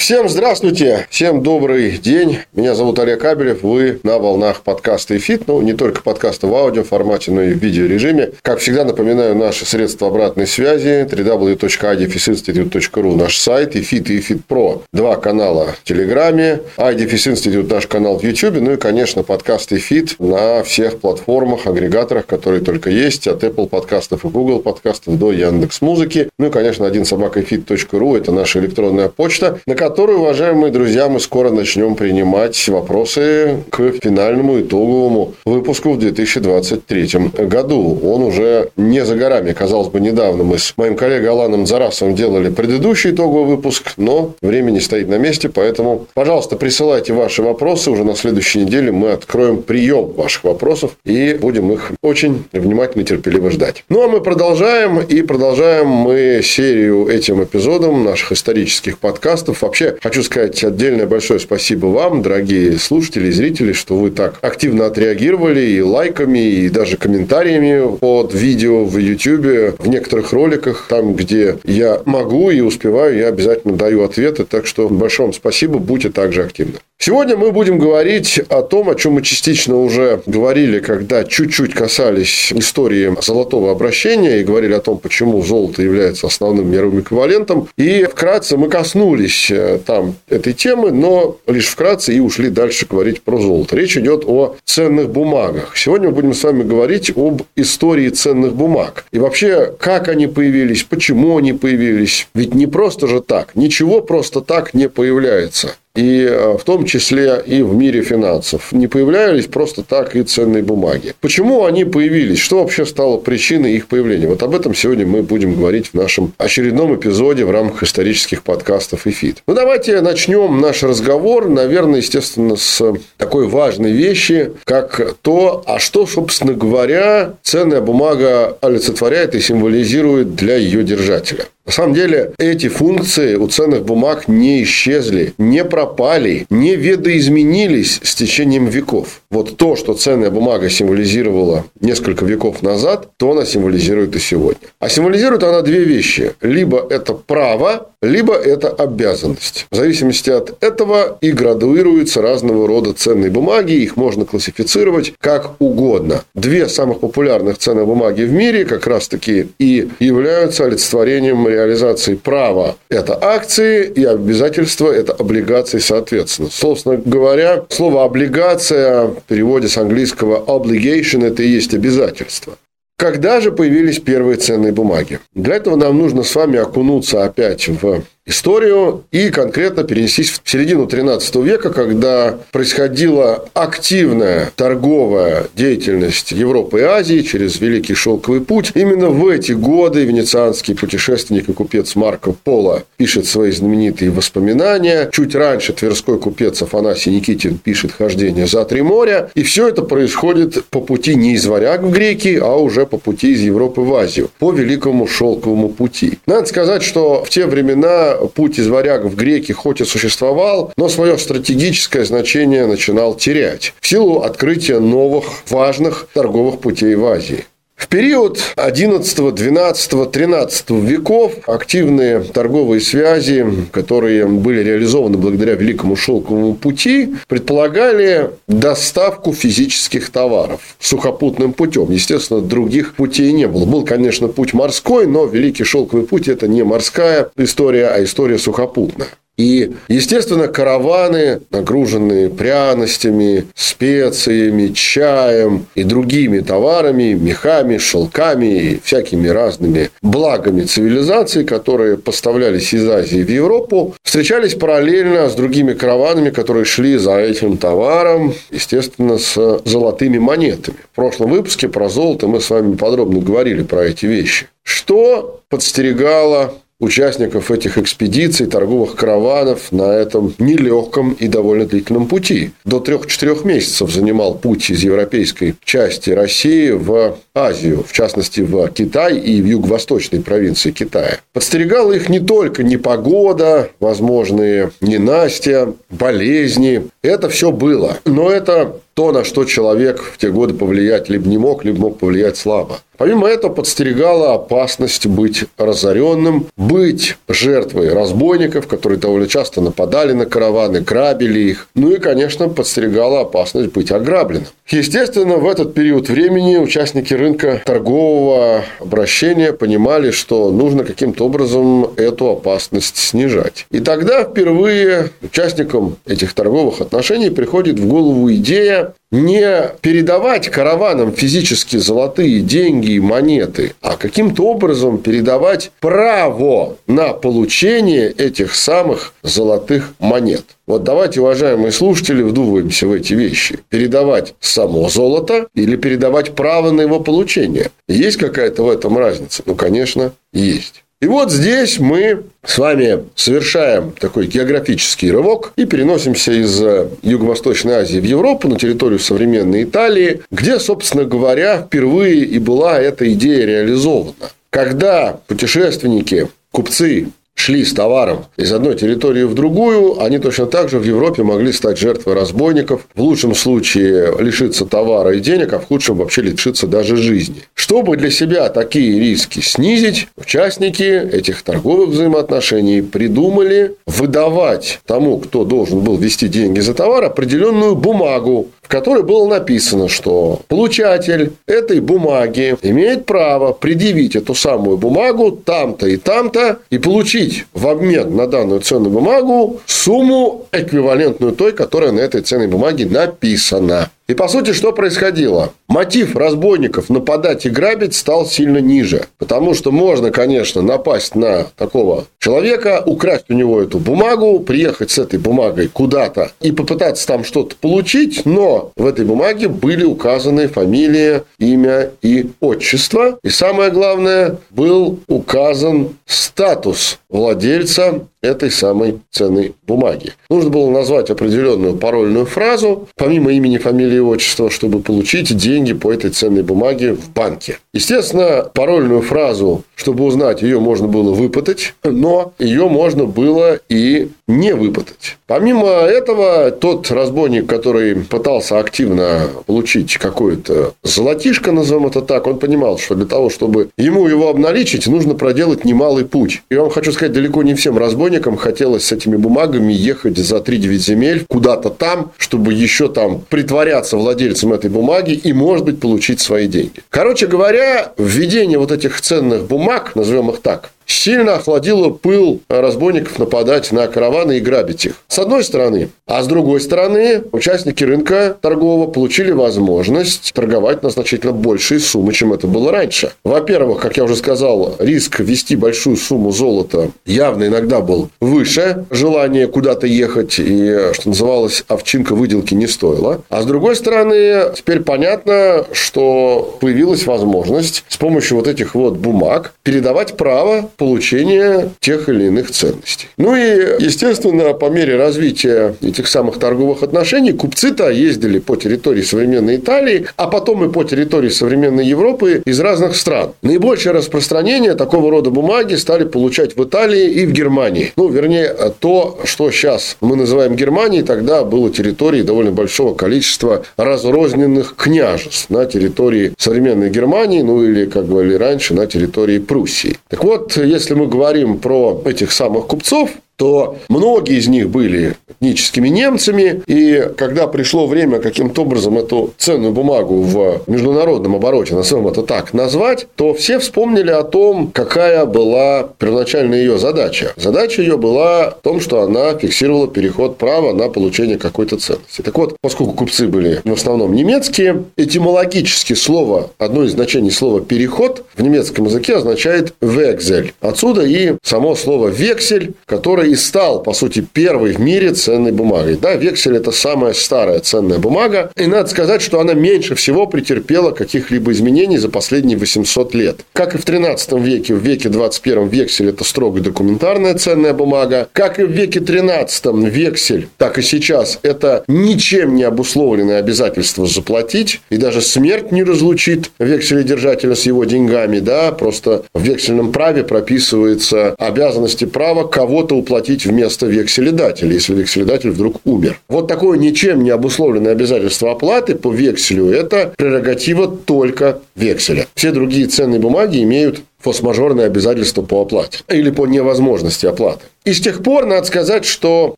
Всем здравствуйте, всем добрый день. Меня зовут Олег Абелев, вы на волнах подкаста «ИФИТ». Ну, не только подкаста в аудио формате, но и в видеорежиме. Как всегда, напоминаю наши средства обратной связи www.ifitinstitute.ru наш сайт, «ИФИТ» и «ИФИТ Про». Два канала в Телеграме, Institute наш канал в Ютубе, ну и, конечно, подкаст «ИФИТ» на всех платформах, агрегаторах, которые только есть, от Apple подкастов и Google подкастов до Яндекс Музыки. Ну и, конечно, info собака «ИФИТ.ру» – это наша электронная почта, ну, уважаемые друзья, мы скоро начнем принимать вопросы к финальному итоговому выпуску в 2023 году. Он уже не за горами. Казалось бы, недавно мы с моим коллегой Аланом Зарасовым делали предыдущий итоговый выпуск, но время не стоит на месте, поэтому, пожалуйста, присылайте ваши вопросы. Уже на следующей неделе мы откроем прием ваших вопросов и будем их очень внимательно и терпеливо ждать. Ну, а мы продолжаем, и продолжаем мы серию этим эпизодом наших исторических подкастов. Вообще, Вообще, хочу сказать отдельное большое спасибо вам, дорогие слушатели и зрители, что вы так активно отреагировали и лайками, и даже комментариями под видео в YouTube, в некоторых роликах, там, где я могу и успеваю, я обязательно даю ответы. Так что большое вам спасибо, будьте также активны. Сегодня мы будем говорить о том, о чем мы частично уже говорили, когда чуть-чуть касались истории золотого обращения и говорили о том, почему золото является основным мировым эквивалентом. И вкратце мы коснулись э, там этой темы, но лишь вкратце и ушли дальше говорить про золото. Речь идет о ценных бумагах. Сегодня мы будем с вами говорить об истории ценных бумаг. И вообще, как они появились, почему они появились. Ведь не просто же так. Ничего просто так не появляется и э, в том числе и в мире финансов. Не появлялись просто так и ценные бумаги. Почему они появились? Что вообще стало причиной их появления? Вот об этом сегодня мы будем говорить в нашем очередном эпизоде в рамках исторических подкастов и фит. Ну, давайте начнем наш разговор, наверное, естественно, с такой важной вещи, как то, а что, собственно говоря, ценная бумага олицетворяет и символизирует для ее держателя. На самом деле, эти функции у ценных бумаг не исчезли, не пропали, не видоизменились с течением веков. Вот то, что ценная бумага символизировала несколько веков назад, то она символизирует и сегодня. А символизирует она две вещи. Либо это право, либо это обязанность. В зависимости от этого и градуируются разного рода ценные бумаги, их можно классифицировать как угодно. Две самых популярных ценные бумаги в мире как раз-таки и являются олицетворением реализации права – это акции, и обязательства – это облигации соответственно. Собственно говоря, слово «облигация» в переводе с английского «obligation» – это и есть обязательство. Когда же появились первые ценные бумаги? Для этого нам нужно с вами окунуться опять в историю и конкретно перенестись в середину 13 века, когда происходила активная торговая деятельность Европы и Азии через Великий Шелковый путь. Именно в эти годы венецианский путешественник и купец Марко Поло пишет свои знаменитые воспоминания. Чуть раньше тверской купец Афанасий Никитин пишет «Хождение за три моря». И все это происходит по пути не из варяг в греки, а уже по пути из Европы в Азию, по Великому Шелковому пути. Надо сказать, что в те времена путь из варягов в греки хоть и существовал, но свое стратегическое значение начинал терять в силу открытия новых важных торговых путей в Азии. В период 11, 12, 13 веков активные торговые связи, которые были реализованы благодаря Великому Шелковому пути, предполагали доставку физических товаров сухопутным путем. Естественно, других путей не было. Был, конечно, путь морской, но Великий Шелковый путь – это не морская история, а история сухопутная. И, естественно, караваны, нагруженные пряностями, специями, чаем и другими товарами, мехами, шелками и всякими разными благами цивилизации, которые поставлялись из Азии в Европу, встречались параллельно с другими караванами, которые шли за этим товаром, естественно, с золотыми монетами. В прошлом выпуске про золото мы с вами подробно говорили про эти вещи. Что подстерегало участников этих экспедиций, торговых караванов на этом нелегком и довольно длительном пути. До трех-четырех месяцев занимал путь из европейской части России в Азию, в частности, в Китай и в юго-восточной провинции Китая. Подстерегала их не только непогода, возможные ненастья, болезни. Это все было. Но это то, на что человек в те годы повлиять либо не мог, либо мог повлиять слабо. Помимо этого подстерегала опасность быть разоренным, быть жертвой разбойников, которые довольно часто нападали на караваны, грабили их. Ну и, конечно, подстерегала опасность быть ограбленным. Естественно, в этот период времени участники рынка торгового обращения понимали, что нужно каким-то образом эту опасность снижать. И тогда впервые участникам этих торговых отношений приходит в голову идея не передавать караванам физически золотые деньги и монеты, а каким-то образом передавать право на получение этих самых золотых монет. Вот давайте, уважаемые слушатели, вдумываемся в эти вещи. Передавать само золото или передавать право на его получение. Есть какая-то в этом разница? Ну, конечно, есть. И вот здесь мы с вами совершаем такой географический рывок и переносимся из э, Юго-Восточной Азии в Европу, на территорию современной Италии, где, собственно говоря, впервые и была эта идея реализована. Когда путешественники, купцы шли с товаром из одной территории в другую, они точно так же в Европе могли стать жертвой разбойников, в лучшем случае лишиться товара и денег, а в худшем вообще лишиться даже жизни. Чтобы для себя такие риски снизить, участники этих торговых взаимоотношений придумали выдавать тому, кто должен был вести деньги за товар, определенную бумагу, которой было написано, что получатель этой бумаги имеет право предъявить эту самую бумагу там-то и там-то и получить в обмен на данную ценную бумагу сумму, эквивалентную той, которая на этой ценной бумаге написана. И по сути, что происходило? Мотив разбойников нападать и грабить стал сильно ниже. Потому что можно, конечно, напасть на такого человека, украсть у него эту бумагу, приехать с этой бумагой куда-то и попытаться там что-то получить, но в этой бумаге были указаны фамилия, имя и отчество. И самое главное, был указан статус владельца этой самой ценной бумаги. Нужно было назвать определенную парольную фразу, помимо имени, фамилии и отчества, чтобы получить деньги по этой ценной бумаге в банке. Естественно, парольную фразу, чтобы узнать, ее можно было выпытать, но ее можно было и не выпытать. Помимо этого, тот разбойник, который пытался активно получить какое-то золотишко, назовем это так, он понимал, что для того, чтобы ему его обналичить, нужно проделать немалый путь. И я вам хочу сказать, далеко не всем разбойникам хотелось с этими бумагами ехать за 3-9 земель куда-то там, чтобы еще там притворяться владельцем этой бумаги и, может быть, получить свои деньги. Короче говоря, введение вот этих ценных бумаг, назовем их так, сильно охладило пыл разбойников нападать на караваны и грабить их. С одной стороны. А с другой стороны, участники рынка торгового получили возможность торговать на значительно большие суммы, чем это было раньше. Во-первых, как я уже сказал, риск ввести большую сумму золота явно иногда был выше. Желание куда-то ехать и, что называлось, овчинка выделки не стоило. А с другой стороны, теперь понятно, что появилась возможность с помощью вот этих вот бумаг передавать право получения тех или иных ценностей. Ну и, естественно, по мере развития этих самых торговых отношений, купцы-то ездили по территории современной Италии, а потом и по территории современной Европы из разных стран. Наибольшее распространение такого рода бумаги стали получать в Италии и в Германии. Ну, вернее, то, что сейчас мы называем Германией, тогда было территорией довольно большого количества разрозненных княжеств на территории современной Германии, ну или, как говорили раньше, на территории Пруссии. Так вот, если мы говорим про этих самых купцов, то многие из них были этническими немцами, и когда пришло время каким-то образом эту ценную бумагу в международном обороте, назовем это так, назвать, то все вспомнили о том, какая была первоначальная ее задача. Задача ее была в том, что она фиксировала переход права на получение какой-то ценности. Так вот, поскольку купцы были в основном немецкие, этимологически слово, одно из значений слова «переход» в немецком языке означает «векзель». Отсюда и само слово «вексель», которое и стал, по сути, первой в мире ценной бумагой. Да, вексель – это самая старая ценная бумага. И надо сказать, что она меньше всего претерпела каких-либо изменений за последние 800 лет. Как и в 13 веке, в веке 21 вексель – это строго документарная ценная бумага. Как и в веке 13 вексель, так и сейчас, это ничем не обусловленное обязательство заплатить. И даже смерть не разлучит векселедержателя с его деньгами. Да, просто в вексельном праве прописывается обязанности права кого-то уплатить вместо векселедателя, если векселедатель вдруг умер. Вот такое ничем не обусловленное обязательство оплаты по векселю – это прерогатива только векселя. Все другие ценные бумаги имеют форс-мажорные обязательства по оплате или по невозможности оплаты. И с тех пор, надо сказать, что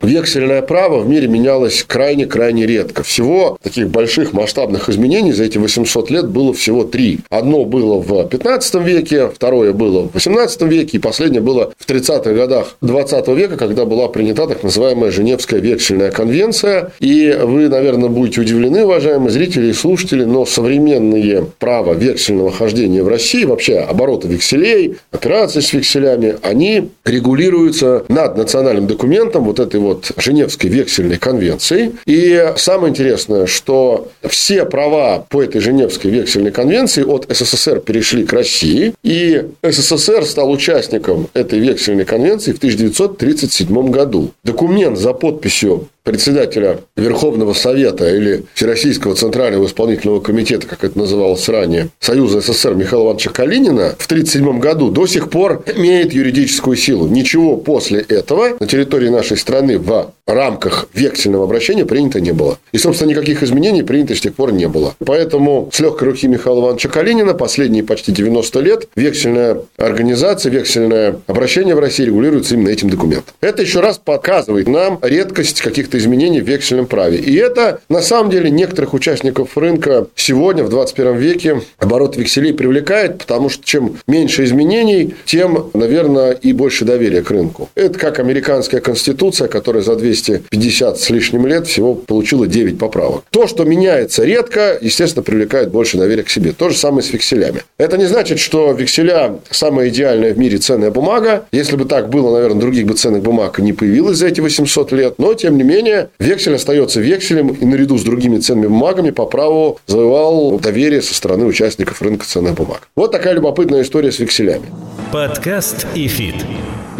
вексельное право в мире менялось крайне-крайне редко. Всего таких больших масштабных изменений за эти 800 лет было всего три. Одно было в 15 веке, второе было в 18 веке, и последнее было в 30-х годах 20 века, когда была принята так называемая Женевская вексельная конвенция. И вы, наверное, будете удивлены, уважаемые зрители и слушатели, но современные права вексельного хождения в России, вообще обороты векселей, операции с векселями, они регулируются над национальным документом вот этой вот Женевской вексельной конвенции. И самое интересное, что все права по этой Женевской вексельной конвенции от СССР перешли к России, и СССР стал участником этой вексельной конвенции в 1937 году. Документ за подписью председателя Верховного Совета или Всероссийского Центрального исполнительного комитета, как это называлось ранее, Союза СССР Михаила Ивановича Калинина в 1937 году до сих пор имеет юридическую силу. Ничего после этого на территории нашей страны в рамках вексельного обращения принято не было. И, собственно, никаких изменений принято с тех пор не было. Поэтому с легкой руки Михаила Ивановича Калинина последние почти 90 лет вексельная организация, вексельное обращение в России регулируется именно этим документом. Это еще раз показывает нам редкость каких-то изменений в вексельном праве. И это, на самом деле, некоторых участников рынка сегодня, в 21 веке, оборот векселей привлекает, потому что чем меньше изменений, тем, наверное, и больше доверия к рынку. Это как американская конституция, которая за 200 250 с лишним лет всего получила 9 поправок. То, что меняется редко, естественно, привлекает больше доверия к себе. То же самое с векселями. Это не значит, что векселя самая идеальная в мире ценная бумага. Если бы так было, наверное, других бы ценных бумаг не появилось за эти 800 лет. Но, тем не менее, вексель остается векселем и наряду с другими ценными бумагами по праву завоевал доверие со стороны участников рынка ценных бумаг. Вот такая любопытная история с векселями. Подкаст и фит.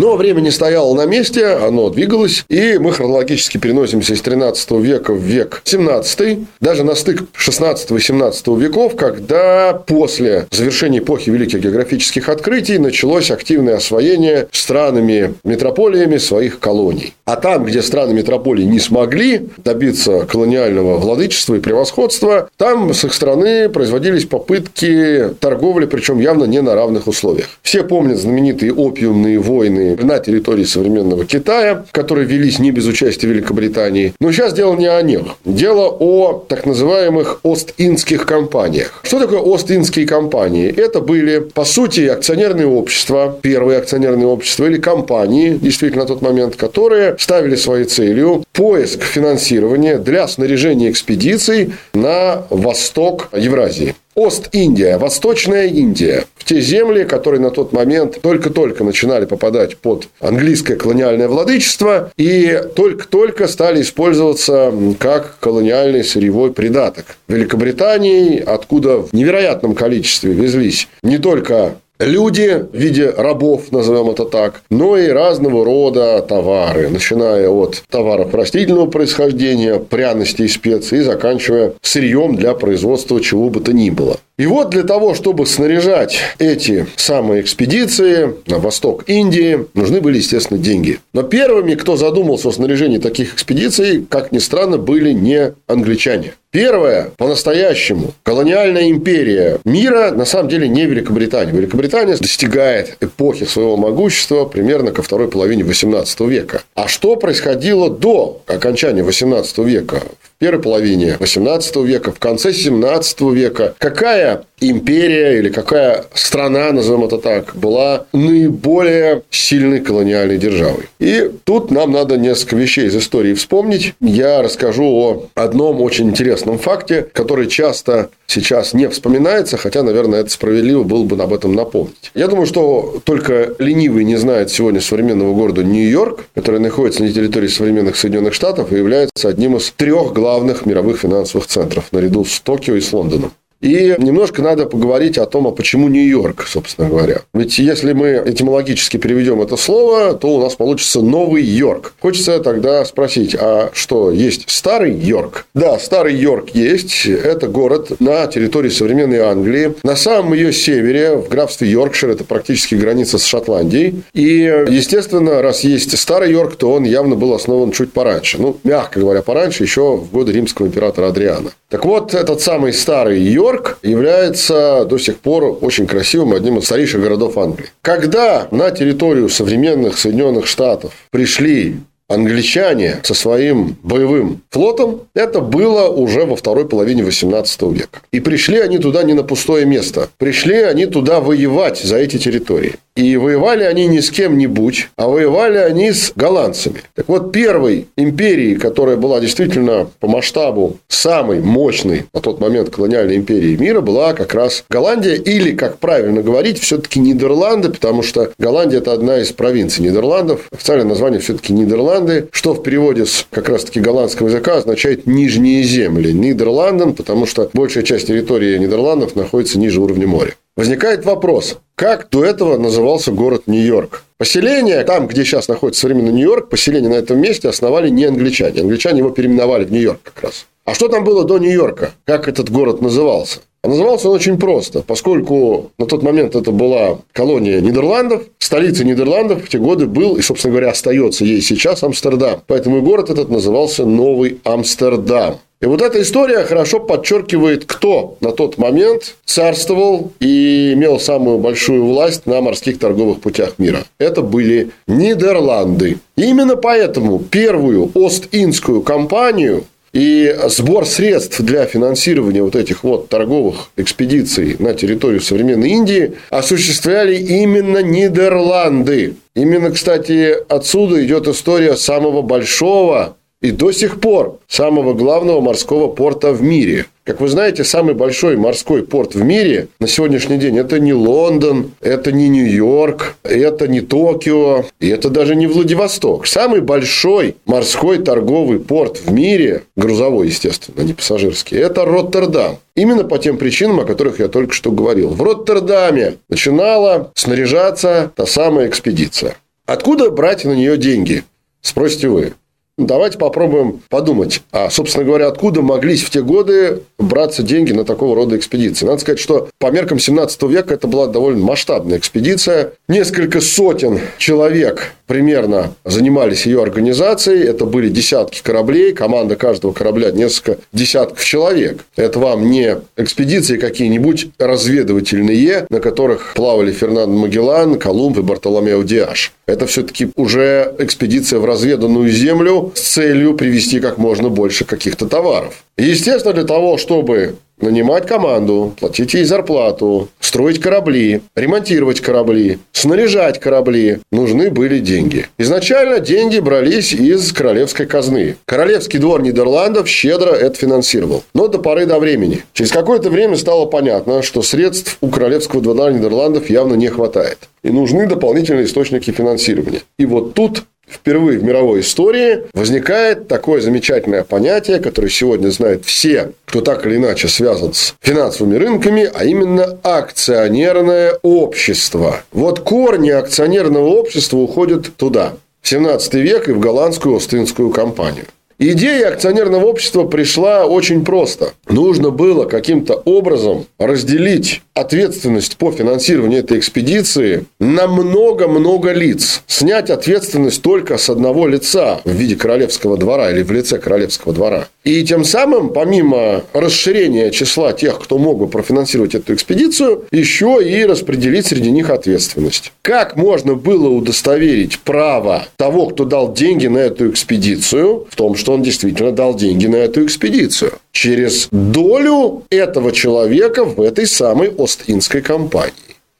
Но время не стояло на месте, оно двигалось, и мы хронологически переносимся из 13 века в век 17, даже на стык 16 и 17 веков, когда после завершения эпохи великих географических открытий началось активное освоение странами, метрополиями своих колоний. А там, где страны метрополии не смогли добиться колониального владычества и превосходства, там с их стороны производились попытки торговли, причем явно не на равных условиях. Все помнят знаменитые опиумные войны на территории современного Китая, которые велись не без участия Великобритании. Но сейчас дело не о них. Дело о так называемых Ост-Индских компаниях. Что такое Ост-Индские компании? Это были, по сути, акционерные общества, первые акционерные общества или компании, действительно, на тот момент, которые ставили своей целью поиск финансирования для снаряжения экспедиций на восток Евразии. Ост-Индия, Восточная Индия. В те земли, которые на тот момент только-только начинали попадать под английское колониальное владычество и только-только стали использоваться как колониальный сырьевой придаток. Великобритании, откуда в невероятном количестве везлись не только люди в виде рабов, назовем это так, но и разного рода товары, начиная от товаров растительного происхождения, пряностей и специй, и заканчивая сырьем для производства чего бы то ни было. И вот для того, чтобы снаряжать эти самые экспедиции на восток Индии, нужны были, естественно, деньги. Но первыми, кто задумался о снаряжении таких экспедиций, как ни странно, были не англичане. Первая, по-настоящему, колониальная империя мира, на самом деле, не Великобритания. Великобритания достигает эпохи своего могущества примерно ко второй половине XVIII века. А что происходило до окончания XVIII века? В первой половине XVIII века, в конце XVII века? Какая империя или какая страна, назовем это так, была наиболее сильной колониальной державой. И тут нам надо несколько вещей из истории вспомнить. Я расскажу о одном очень интересном факте, который часто сейчас не вспоминается, хотя, наверное, это справедливо было бы об этом напомнить. Я думаю, что только ленивый не знает сегодня современного города Нью-Йорк, который находится на территории современных Соединенных Штатов и является одним из трех главных мировых финансовых центров, наряду с Токио и с Лондоном. И немножко надо поговорить о том, а почему Нью-Йорк, собственно говоря. Ведь если мы этимологически переведем это слово, то у нас получится Новый Йорк. Хочется тогда спросить, а что, есть Старый Йорк? Да, Старый Йорк есть. Это город на территории современной Англии. На самом ее севере, в графстве Йоркшир, это практически граница с Шотландией. И, естественно, раз есть Старый Йорк, то он явно был основан чуть пораньше. Ну, мягко говоря, пораньше, еще в годы римского императора Адриана. Так вот, этот самый Старый Йорк Нью-Йорк является до сих пор очень красивым, одним из старейших городов Англии. Когда на территорию современных Соединенных Штатов пришли англичане со своим боевым флотом, это было уже во второй половине 18 века. И пришли они туда не на пустое место. Пришли они туда воевать за эти территории. И воевали они не с кем-нибудь, а воевали они с голландцами. Так вот, первой империей, которая была действительно по масштабу самой мощной на тот момент колониальной империи мира, была как раз Голландия, или, как правильно говорить, все-таки Нидерланды, потому что Голландия – это одна из провинций Нидерландов. Официальное название все-таки Нидерланды, что в переводе с как раз-таки голландского языка означает «нижние земли». Нидерланден, потому что большая часть территории Нидерландов находится ниже уровня моря. Возникает вопрос, как до этого назывался город Нью-Йорк? Поселение, там, где сейчас находится современный Нью-Йорк, поселение на этом месте основали не англичане. Англичане его переименовали в Нью-Йорк как раз. А что там было до Нью-Йорка? Как этот город назывался? А назывался он очень просто, поскольку на тот момент это была колония Нидерландов, столица Нидерландов в те годы был, и, собственно говоря, остается ей сейчас Амстердам. Поэтому и город этот назывался Новый Амстердам. И вот эта история хорошо подчеркивает, кто на тот момент царствовал и имел самую большую власть на морских торговых путях мира. Это были Нидерланды. И именно поэтому первую Ост-Индскую компанию и сбор средств для финансирования вот этих вот торговых экспедиций на территорию современной Индии осуществляли именно Нидерланды. Именно, кстати, отсюда идет история самого большого и до сих пор самого главного морского порта в мире. Как вы знаете, самый большой морской порт в мире на сегодняшний день это не Лондон, это не Нью-Йорк, это не Токио, и это даже не Владивосток. Самый большой морской торговый порт в мире, грузовой, естественно, а не пассажирский, это Роттердам. Именно по тем причинам, о которых я только что говорил. В Роттердаме начинала снаряжаться та самая экспедиция. Откуда брать на нее деньги? Спросите вы. Давайте попробуем подумать, а, собственно говоря, откуда могли в те годы браться деньги на такого рода экспедиции. Надо сказать, что по меркам 17 века это была довольно масштабная экспедиция. Несколько сотен человек примерно занимались ее организацией. Это были десятки кораблей, команда каждого корабля несколько десятков человек. Это вам не экспедиции какие-нибудь разведывательные, на которых плавали Фернандо Магеллан, Колумб и Бартоломео Диаш. Это все-таки уже экспедиция в разведанную землю с целью привезти как можно больше каких-то товаров. Естественно, для того, чтобы нанимать команду, платить ей зарплату, строить корабли, ремонтировать корабли, снаряжать корабли, нужны были деньги. Изначально деньги брались из королевской казны. Королевский двор Нидерландов щедро это финансировал. Но до поры до времени. Через какое-то время стало понятно, что средств у королевского двора Нидерландов явно не хватает. И нужны дополнительные источники финансирования. И вот тут впервые в мировой истории возникает такое замечательное понятие, которое сегодня знают все, кто так или иначе связан с финансовыми рынками, а именно акционерное общество. Вот корни акционерного общества уходят туда, в 17 век и в голландскую Остинскую компанию. Идея акционерного общества пришла очень просто. Нужно было каким-то образом разделить ответственность по финансированию этой экспедиции на много-много лиц. Снять ответственность только с одного лица в виде королевского двора или в лице королевского двора. И тем самым, помимо расширения числа тех, кто мог бы профинансировать эту экспедицию, еще и распределить среди них ответственность. Как можно было удостоверить право того, кто дал деньги на эту экспедицию, в том, что он действительно дал деньги на эту экспедицию. Через долю этого человека в этой самой Ост-Индской компании.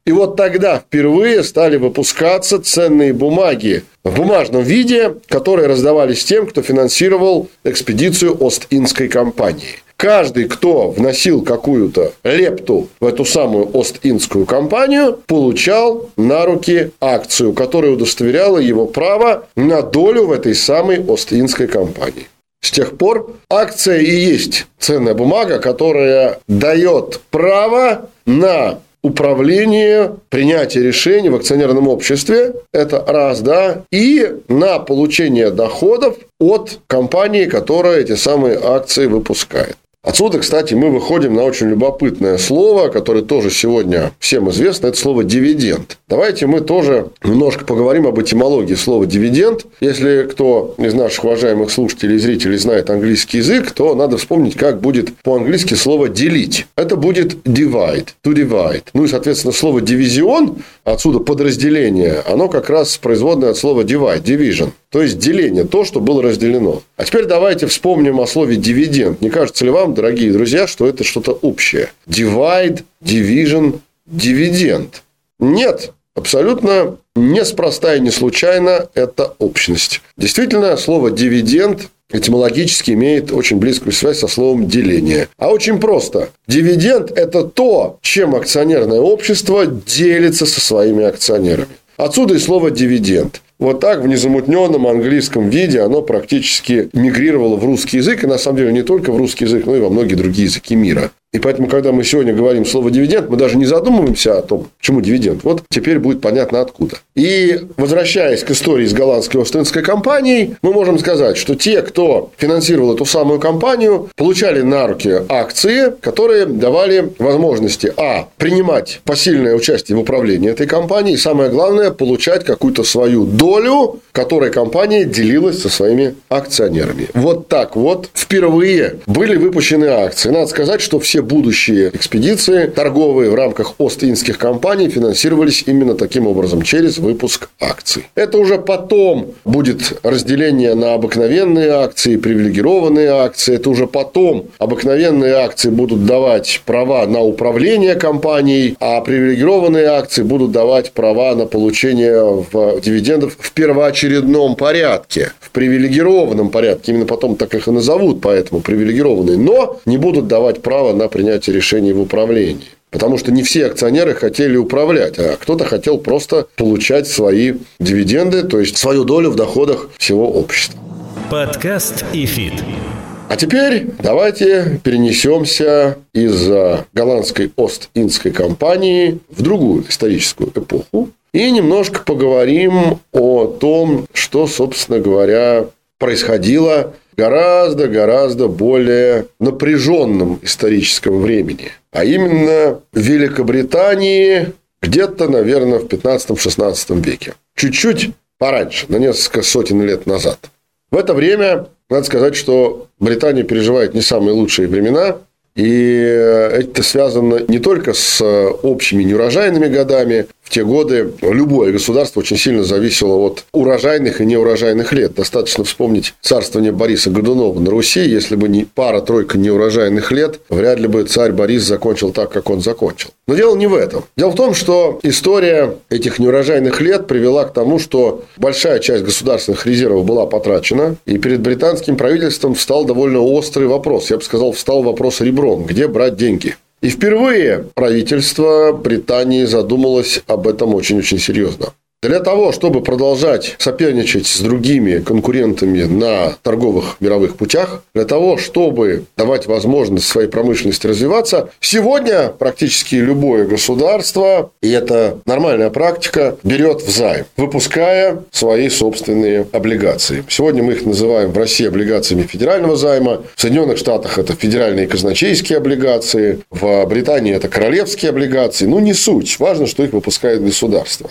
И вот тогда впервые стали выпускаться ценные бумаги в бумажном виде, которые раздавались тем, кто финансировал экспедицию Ост-Индской компании. Каждый, кто вносил какую-то лепту в эту самую Ост-Индскую компанию, получал на руки акцию, которая удостоверяла его право на долю в этой самой Ост-Индской компании. С тех пор акция и есть ценная бумага, которая дает право на управление, принятие решений в акционерном обществе, это раз, да, и на получение доходов от компании, которая эти самые акции выпускает. Отсюда, кстати, мы выходим на очень любопытное слово, которое тоже сегодня всем известно, это слово «дивиденд». Давайте мы тоже немножко поговорим об этимологии слова «дивиденд». Если кто из наших уважаемых слушателей и зрителей знает английский язык, то надо вспомнить, как будет по-английски слово «делить». Это будет divide, to divide. Ну и, соответственно, слово «дивизион», отсюда подразделение, оно как раз производное от слова divide, division. То есть деление, то, что было разделено. А теперь давайте вспомним о слове дивиденд. Не кажется ли вам, дорогие друзья, что это что-то общее? Divide, division, дивиденд. Нет, абсолютно неспроста и не случайно это общность. Действительно, слово дивиденд этимологически имеет очень близкую связь со словом деление. А очень просто. Дивиденд – это то, чем акционерное общество делится со своими акционерами. Отсюда и слово дивиденд. Вот так в незамутненном английском виде оно практически мигрировало в русский язык. И на самом деле не только в русский язык, но и во многие другие языки мира. И поэтому, когда мы сегодня говорим слово дивиденд, мы даже не задумываемся о том, почему дивиденд. Вот теперь будет понятно откуда. И возвращаясь к истории с голландской Остинской компанией, мы можем сказать, что те, кто финансировал эту самую компанию, получали на руки акции, которые давали возможности, а, принимать посильное участие в управлении этой компанией, и самое главное, получать какую-то свою долю, которой компания делилась со своими акционерами. Вот так вот впервые были выпущены акции. Надо сказать, что все будущие экспедиции торговые в рамках Ост-Индских компаний финансировались именно таким образом, через выпуск акций. Это уже потом будет разделение на обыкновенные акции, привилегированные акции. Это уже потом обыкновенные акции будут давать права на управление компанией, а привилегированные акции будут давать права на получение в дивидендов в первоочередном порядке, в привилегированном порядке. Именно потом так их и назовут, поэтому привилегированные. Но не будут давать право на принятие решений в управлении. Потому что не все акционеры хотели управлять, а кто-то хотел просто получать свои дивиденды, то есть свою долю в доходах всего общества. Подкаст и фит. А теперь давайте перенесемся из голландской Ост-Индской компании в другую историческую эпоху и немножко поговорим о том, что, собственно говоря, происходило гораздо-гораздо более напряженном историческом времени. А именно в Великобритании где-то, наверное, в 15-16 веке. Чуть-чуть пораньше, на несколько сотен лет назад. В это время, надо сказать, что Британия переживает не самые лучшие времена. И это связано не только с общими неурожайными годами, те годы любое государство очень сильно зависело от урожайных и неурожайных лет. Достаточно вспомнить царствование Бориса Годунова на Руси. Если бы не пара-тройка неурожайных лет, вряд ли бы царь Борис закончил так, как он закончил. Но дело не в этом. Дело в том, что история этих неурожайных лет привела к тому, что большая часть государственных резервов была потрачена, и перед британским правительством встал довольно острый вопрос. Я бы сказал, встал вопрос ребром. Где брать деньги? И впервые правительство Британии задумалось об этом очень-очень серьезно. Для того, чтобы продолжать соперничать с другими конкурентами на торговых мировых путях, для того, чтобы давать возможность своей промышленности развиваться, сегодня практически любое государство, и это нормальная практика, берет в займ, выпуская свои собственные облигации. Сегодня мы их называем в России облигациями федерального займа, в Соединенных Штатах это федеральные казначейские облигации, в Британии это королевские облигации. Ну, не суть. Важно, что их выпускает государство.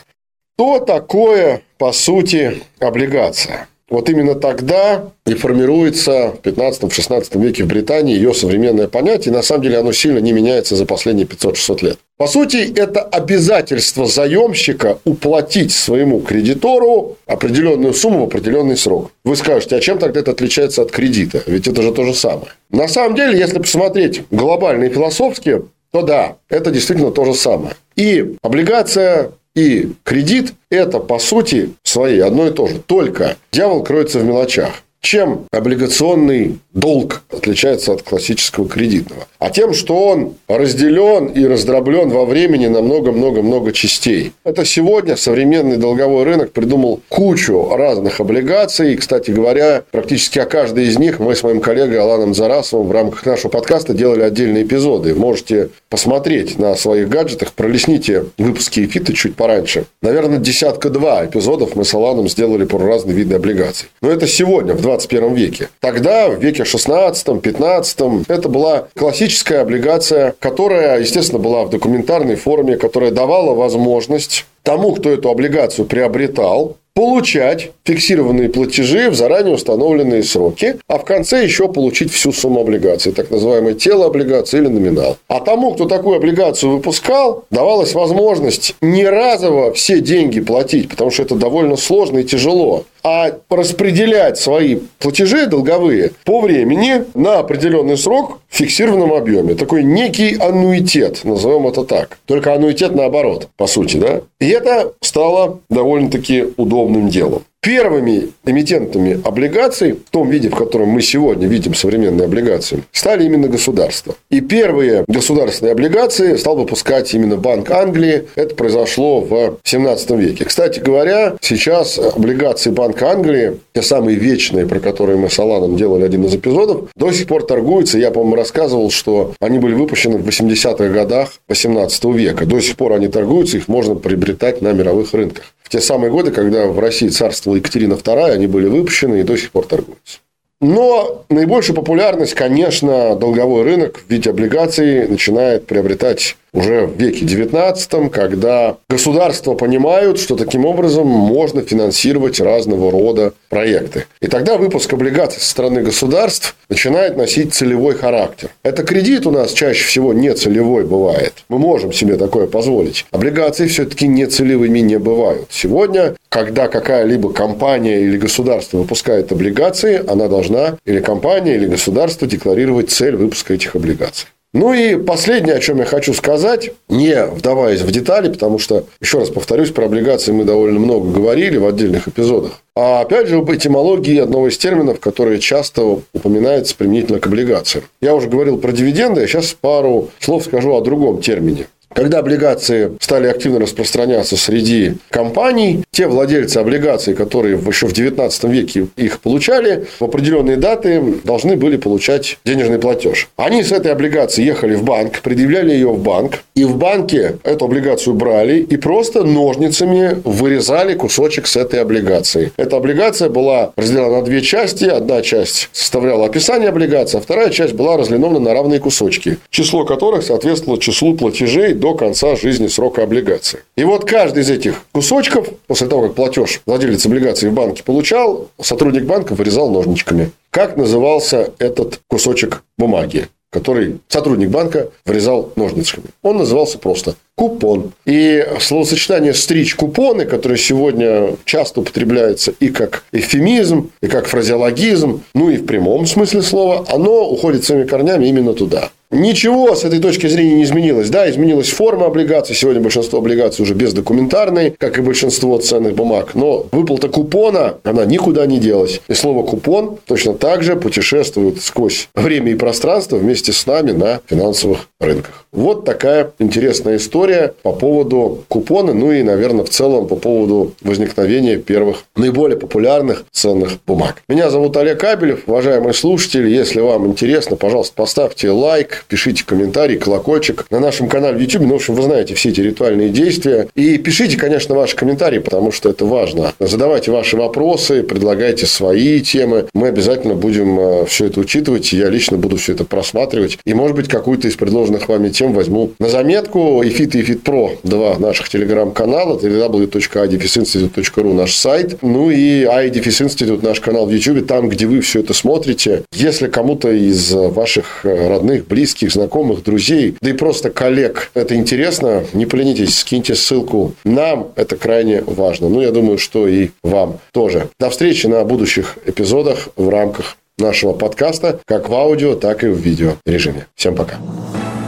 Что такое, по сути, облигация? вот именно тогда и формируется в 15-16 веке в Британии ее современное понятие. На самом деле оно сильно не меняется за последние 500-600 лет. По сути, это обязательство заемщика уплатить своему кредитору определенную сумму в определенный срок. Вы скажете, а чем тогда это отличается от кредита? Ведь это же то же самое. На самом деле, если посмотреть глобально и философски, то да, это действительно то же самое. И облигация и кредит – это, по сути своей, одно и то же. Только дьявол кроется в мелочах. Чем облигационный долг отличается от классического кредитного? А тем, что он разделен и раздроблен во времени на много-много-много частей. Это сегодня современный долговой рынок придумал кучу разных облигаций. И, кстати говоря, практически о каждой из них мы с моим коллегой Аланом Зарасовым в рамках нашего подкаста делали отдельные эпизоды. Можете посмотреть на своих гаджетах, пролесните выпуски Эфита чуть пораньше. Наверное, десятка-два эпизодов мы с Аланом сделали про разные виды облигаций. Но это сегодня, в 21 веке. Тогда, в веке 16-15, это была классическая облигация, которая, естественно, была в документарной форме, которая давала возможность тому, кто эту облигацию приобретал, получать фиксированные платежи в заранее установленные сроки, а в конце еще получить всю сумму облигации, так называемое тело облигации или номинал. А тому, кто такую облигацию выпускал, давалась возможность не разово все деньги платить, потому что это довольно сложно и тяжело, а распределять свои платежи долговые по времени на определенный срок в фиксированном объеме. Такой некий аннуитет, назовем это так. Только аннуитет наоборот, по сути. Да? И это стало довольно-таки удобным делом. Первыми эмитентами облигаций, в том виде, в котором мы сегодня видим современные облигации, стали именно государства. И первые государственные облигации стал выпускать именно Банк Англии. Это произошло в 17 веке. Кстати говоря, сейчас облигации Банка Англии, те самые вечные, про которые мы с Аланом делали один из эпизодов, до сих пор торгуются. Я, по-моему, рассказывал, что они были выпущены в 80-х годах 18 века. До сих пор они торгуются, их можно приобретать на мировых рынках те самые годы, когда в России царствовала Екатерина II, они были выпущены и до сих пор торгуются. Но наибольшую популярность, конечно, долговой рынок в виде облигаций начинает приобретать уже в веке XIX, когда государства понимают, что таким образом можно финансировать разного рода проекты. И тогда выпуск облигаций со стороны государств начинает носить целевой характер. Это кредит у нас чаще всего не целевой бывает. Мы можем себе такое позволить. Облигации все-таки не целевыми не бывают. Сегодня, когда какая-либо компания или государство выпускает облигации, она должна или компания, или государство декларировать цель выпуска этих облигаций. Ну и последнее, о чем я хочу сказать, не вдаваясь в детали, потому что, еще раз повторюсь, про облигации мы довольно много говорили в отдельных эпизодах. А опять же, об этимологии одного из терминов, который часто упоминается применительно к облигациям. Я уже говорил про дивиденды, а сейчас пару слов скажу о другом термине. Когда облигации стали активно распространяться среди компаний, те владельцы облигаций, которые еще в 19 веке их получали, в определенные даты должны были получать денежный платеж. Они с этой облигацией ехали в банк, предъявляли ее в банк, и в банке эту облигацию брали и просто ножницами вырезали кусочек с этой облигации. Эта облигация была разделена на две части. Одна часть составляла описание облигации, а вторая часть была разлинована на равные кусочки, число которых соответствовало числу платежей до конца жизни срока облигации. И вот каждый из этих кусочков, после того, как платеж владелец облигации в банке получал, сотрудник банка вырезал ножничками. Как назывался этот кусочек бумаги? который сотрудник банка вырезал ножницами. Он назывался просто купон. И словосочетание «стричь купоны», которое сегодня часто употребляется и как эвфемизм, и как фразеологизм, ну и в прямом смысле слова, оно уходит своими корнями именно туда. Ничего с этой точки зрения не изменилось. Да, изменилась форма облигаций. Сегодня большинство облигаций уже бездокументарные, как и большинство ценных бумаг. Но выплата купона, она никуда не делась. И слово «купон» точно так же путешествует сквозь время и пространство вместе с нами на финансовых рынках. Вот такая интересная история по поводу купона, ну и, наверное, в целом по поводу возникновения первых наиболее популярных ценных бумаг. Меня зовут Олег Кабелев. Уважаемые слушатели, если вам интересно, пожалуйста, поставьте лайк, пишите комментарий, колокольчик. На нашем канале в YouTube, ну, в общем, вы знаете все эти ритуальные действия. И пишите, конечно, ваши комментарии, потому что это важно. Задавайте ваши вопросы, предлагайте свои темы. Мы обязательно будем э, все это учитывать. Я лично буду все это просматривать. И, может быть, какую-то из предложенных вами тем возьму на заметку. EFIT и EFIT Pro – два наших телеграм-канала. www.idefisинstitute.ru наш сайт. Ну и iDefis Institute наш канал в YouTube. Там, где вы все это смотрите. Если кому-то из ваших э, родных, близких, знакомых, друзей, да и просто коллег это интересно, не поленитесь, скиньте ссылку. Нам это крайне важно. Ну, я думаю, что и вам тоже. До встречи на будущих эпизодах в рамках нашего подкаста, как в аудио, так и в видео режиме. Всем пока.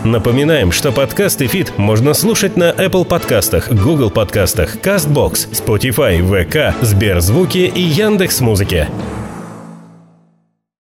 Напоминаем, что подкаст и фит можно слушать на Apple подкастах, Google подкастах, CastBox, Spotify, VK, Сберзвуки и Яндекс.Музыке. Музыке.